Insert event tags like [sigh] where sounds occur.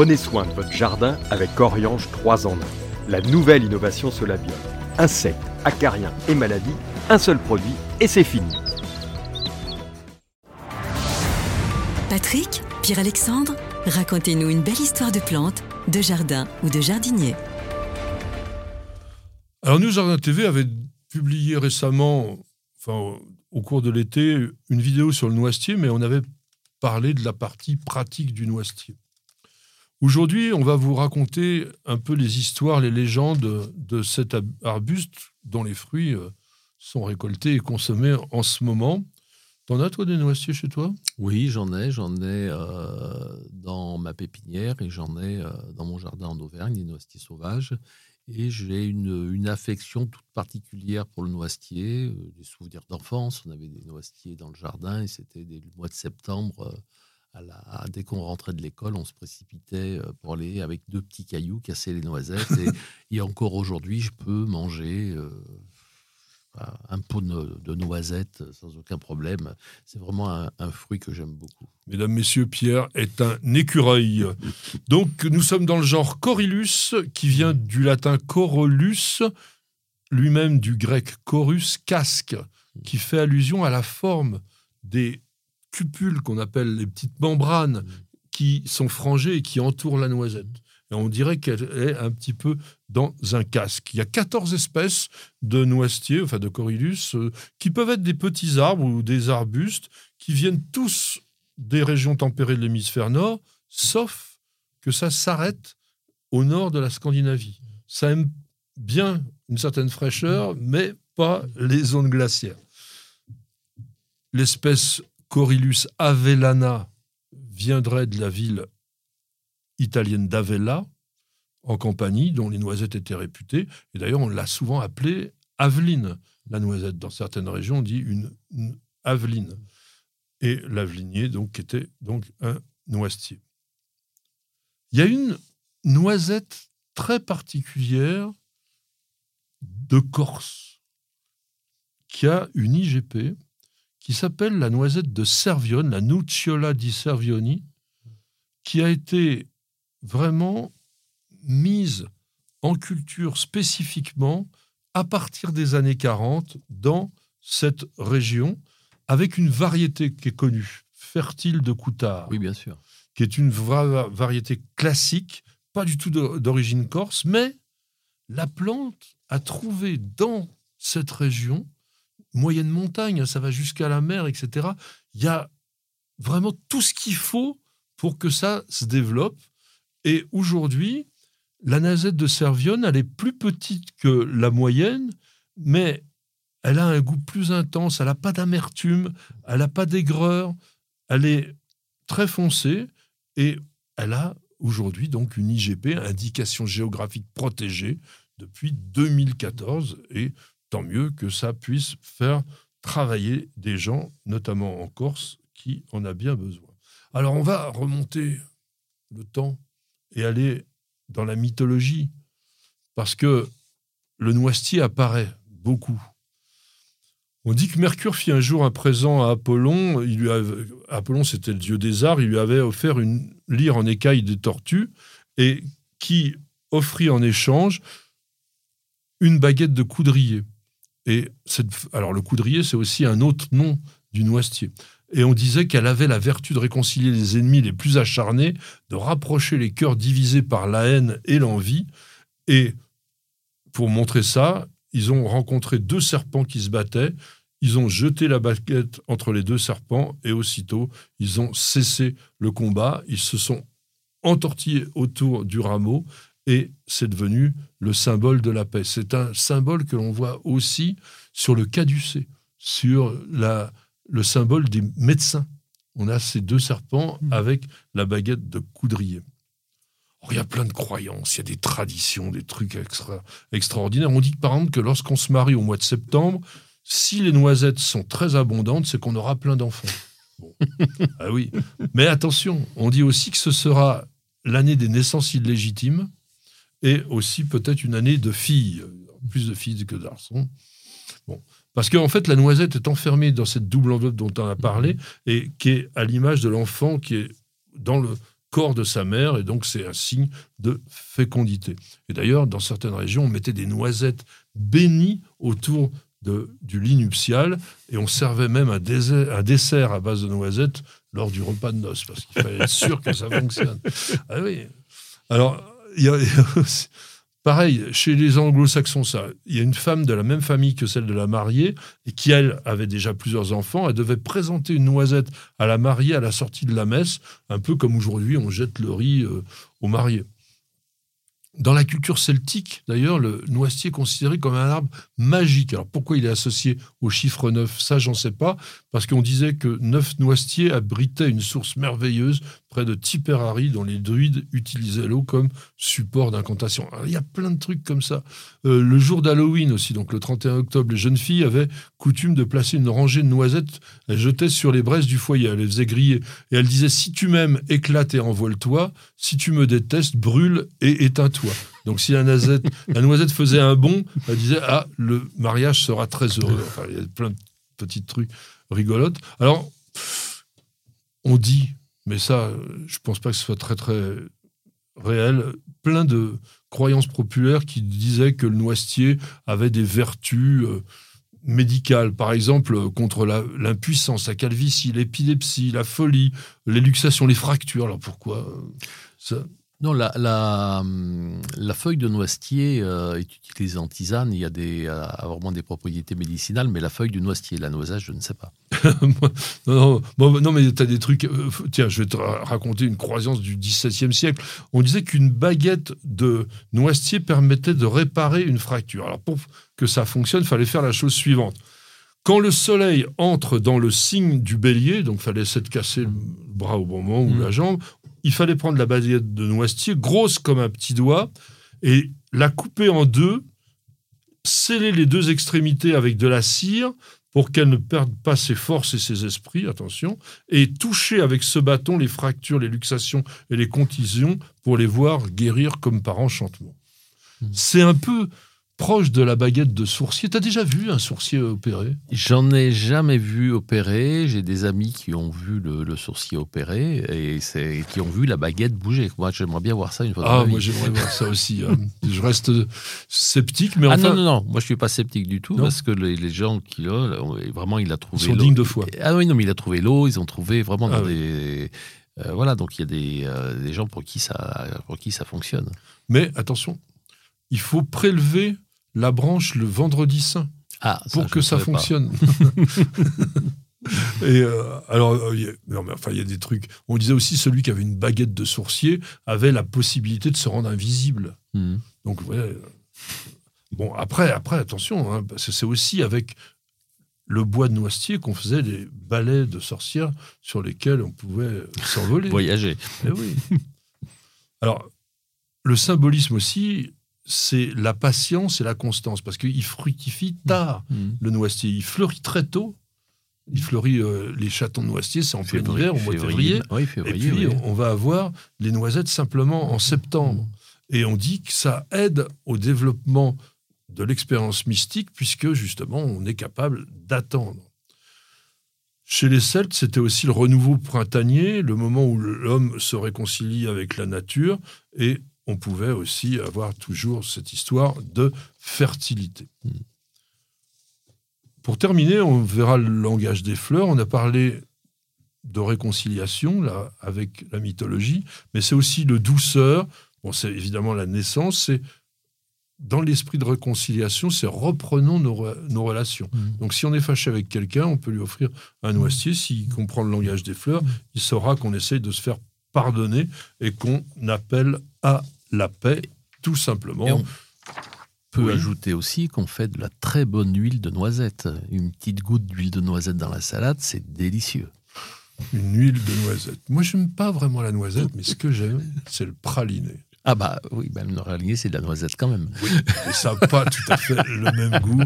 Prenez soin de votre jardin avec Oriange 3 en 1. La nouvelle innovation Solabio. Insectes, acariens et maladies, un seul produit et c'est fini. Patrick, Pierre-Alexandre, racontez-nous une belle histoire de plantes, de jardin ou de jardinier. Alors nous, Jardin TV avait publié récemment, enfin au cours de l'été, une vidéo sur le noisetier, mais on avait parlé de la partie pratique du noisetier. Aujourd'hui, on va vous raconter un peu les histoires, les légendes de cet arbuste dont les fruits euh, sont récoltés et consommés en ce moment. T'en as, toi, des noisetiers chez toi? Oui, j'en ai. J'en ai euh, dans ma pépinière et j'en ai euh, dans mon jardin en Auvergne, des noisetiers sauvages. Et j'ai une, affection toute particulière pour le noisetier, des souvenirs d'enfance. On avait des noisetiers dans le jardin et c'était le mois de septembre dès qu'on rentrait de l'école, on se précipitait euh, pour aller avec deux petits cailloux casser les noisettes. et, [laughs] encore aujourd'hui, je peux manger euh, un pot de, noisettes sans aucun problème. C'est vraiment un, fruit que j'aime beaucoup. Mesdames, Messieurs, Pierre est un écureuil. Donc, nous sommes dans le genre Corylus, qui vient du latin corolus, lui-même du grec chorus, casque, qui fait allusion à la forme des cupules qu'on appelle les petites membranes qui sont frangées et qui entourent la noisette. Et on dirait qu'elle est un petit peu dans un casque. Il y a 14 espèces de noisetiers, enfin de corylus, euh, qui peuvent être des petits arbres ou des arbustes, qui viennent tous des régions tempérées de l'hémisphère nord, sauf que ça s'arrête au nord de la Scandinavie. Ça aime bien une certaine fraîcheur, mais pas les zones glaciaires. L'espèce Corylus avellana viendrait de la ville italienne d'Avella, en Campanie, dont les noisettes étaient réputées. Et d'ailleurs, on l'a souvent appelée Aveline, la noisette. Dans certaines régions, on dit une, Aveline. Et l'avelinier, donc, était donc un noisetier. Il y a une noisette très particulière de Corse qui a une IGP qui s'appelle la noisette de Servione, la Nucciola di Servioni, qui a été vraiment mise en culture spécifiquement à partir des années 40 dans cette région, avec une variété qui est connue, fertile de Coutard. Oui, bien sûr. Qui est une variété classique, pas du tout d'origine corse, mais la plante a trouvé dans cette région moyenne montagne, ça va jusqu'à la mer, etc. Il y a vraiment tout ce qu'il faut pour que ça se développe. Et aujourd'hui, la nasette de Servione, elle est plus petite que la moyenne, mais elle a un goût plus intense, elle n'a pas d'amertume, elle n'a pas d'aigreur, elle est très foncée et elle a aujourd'hui donc une IGP, indication géographique protégée, depuis 2014 et tant mieux que ça puisse faire travailler des gens, notamment en Corse, qui en a bien besoin. Alors on va remonter le temps et aller dans la mythologie, parce que le noisetier apparaît beaucoup. On dit que Mercure fit un jour un présent à Apollon. Apollon, c'était le dieu des arts. Il lui avait offert une lyre en écaille de tortue et qui offrit en échange une baguette de coudrier. Et alors le coudrier, c'est aussi un autre nom du noisetier. Et on disait qu'elle avait la vertu de réconcilier les ennemis les plus acharnés, de rapprocher les cœurs divisés par la haine et l'envie. Et pour montrer ça, ils ont rencontré deux serpents qui se battaient. Ils ont jeté la baguette entre les deux serpents et aussitôt, ils ont cessé le combat. Ils se sont entortillés autour du rameau et c'est devenu le symbole de la paix. C'est un symbole que l'on voit aussi sur le caducée, sur la, le symbole des médecins. On a ces deux serpents mmh. avec la baguette de coudrier. il y a plein de croyances, il y a des traditions, des trucs extra, extraordinaires. On dit par exemple que lorsqu'on se marie au mois de septembre, si les noisettes sont très abondantes, c'est qu'on aura plein d'enfants. [laughs] ah oui. Mais attention, on dit aussi que ce sera l'année des naissances illégitimes et aussi peut-être une année de filles, plus de filles que de. Bon. Parce qu'en fait, la noisette est enfermée dans cette double enveloppe dont on a parlé, et qui est à l'image de l'enfant qui est dans le, corps de sa mère, et donc c'est un signe de fécondité. Et d'ailleurs, dans certaines régions, on mettait des noisettes bénies autour de, du lit nuptial, et on servait même un dessert, un dessert à base de noisettes lors du repas de noces, parce qu'il fallait être sûr que ça fonctionne. Ah oui. Alors, [laughs] Pareil, chez les anglo-saxons, ça. Il y a une femme de la même famille que celle de la mariée, qui, elle, avait déjà plusieurs enfants. Elle devait présenter une noisette à la mariée à la sortie de la messe, un peu comme aujourd'hui, on jette le riz euh, aux mariés. Dans la culture celtique, d'ailleurs, le noisetier est considéré comme un arbre magique. Alors pourquoi il est associé au chiffre 9 Ça, j'en sais pas, parce qu'on disait que neuf noisetiers abritaient une source merveilleuse près de Tipperary, dont les druides utilisaient l'eau comme support d'incantation. Il y a plein de trucs comme ça. Euh, le jour d'Halloween aussi, donc le 31 octobre, les jeunes filles avaient coutume de placer une rangée de noisettes, elles jetaient sur les braises du foyer, elles les faisaient griller. Et elles disaient, si tu m'aimes, éclate et envole-toi, si tu me détestes, brûle et éteins-toi. Donc si la noisette, [laughs] la noisette faisait un bond, elle disait, ah, le mariage sera très heureux. Enfin, il y a plein de petits trucs rigolotes. Alors, on dit mais ça, je ne pense pas que ce soit très très réel. Plein de croyances populaires qui disaient que le noisetier avait des vertus euh, médicales, par exemple contre l'impuissance, la, calvitie, l'épilepsie, la folie, les luxations, les fractures. Alors pourquoi euh, ça non, la, la, la, feuille de noisetier euh, est utilisée en tisane. Il y a, des, a vraiment des propriétés médicinales, mais la feuille du noisetier, la noisage, je ne sais pas. [laughs] non, non, non, mais tu as des trucs. Euh, tiens, je vais te raconter une croyance du XVIIe siècle. On disait qu'une baguette de noisetier permettait de réparer une fracture. Alors, pour que ça fonctionne, il fallait faire la chose suivante. Quand le soleil entre dans le signe du bélier, donc il fallait s'être cassé le bras au bon moment ou mmh. la jambe, il fallait prendre la baguette de noisetier, grosse comme un petit doigt, et la couper en deux, sceller les deux extrémités avec de la cire pour qu'elle ne perde pas ses forces et ses esprits, attention, et toucher avec ce bâton les fractures, les luxations et les contusions pour les voir guérir comme par enchantement. Mmh. C'est un peu proche de la baguette de sourcier. T'as déjà vu un sourcier opéré J'en ai jamais vu opérer. J'ai des amis qui ont vu le, sourcier opéré et qui ont vu la baguette bouger. Moi, j'aimerais bien voir ça une fois. Ah, moi, j'aimerais voir ça aussi. Hein. Je reste sceptique, mais ah, enfin... non, non, non. Moi, je suis pas sceptique du tout parce que les, gens qui l'ont, vraiment, il a trouvé. Ils sont dignes de foi. Ah oui, non, mais il a trouvé l'eau. Ils ont trouvé vraiment dans ah des. Euh, voilà, donc il y a des, euh, des gens pour qui, ça, pour qui ça fonctionne. Mais attention, il faut prélever la branche le vendredi saint ah, pour que ça fonctionne. [laughs] Et euh, alors, euh, non, mais enfin, il y a des trucs. On disait aussi celui qui avait une baguette de sourcier avait la possibilité de se rendre invisible. Hmm. Donc, ouais. Bon, après, après, attention, hein, parce que c'est aussi avec le bois de noisetier qu'on faisait des balais de sorcières sur lesquels on pouvait s'envoler. Voyager. Eh oui. Alors, le symbolisme aussi, c'est la patience et la constance, parce qu'il fructifie tard, mmh. Mmh. le noisetier. Il fleurit très tôt. Il fleurit, euh, les chatons de noisetier, c'est en plein hiver, au mois de février. et puis, on va avoir les noisettes simplement en septembre. Mmh. Et on dit que ça aide au développement de l'expérience mystique, puisque justement, on est capable d'attendre. Chez les Celtes, c'était aussi le renouveau printanier, le moment où l'homme se réconcilie avec la nature, et on pouvait aussi avoir toujours cette histoire de fertilité. Pour terminer, on verra le langage des fleurs. On a parlé de réconciliation là avec la mythologie, mais c'est aussi de douceur. Bon, c'est évidemment la naissance. C'est dans l'esprit de réconciliation, c'est reprenons nos, relations. Mmh. Donc, si on est fâché avec quelqu'un, on peut lui offrir un noisetier. S'il comprend le langage des fleurs, il saura qu'on essaye de se faire pardonner et qu'on appelle à la paix, tout simplement. on peut ajouter aussi qu'on fait de la très bonne huile de noisette. Une petite goutte d'huile de noisette dans la salade, c'est délicieux. Une huile de noisette. Moi, je n'aime pas vraiment la noisette, mais ce que j'aime, c'est le praliné. Ah bah oui, ben le praliné, c'est de la noisette quand même. Oui, mais ça n'a pas tout à fait le même goût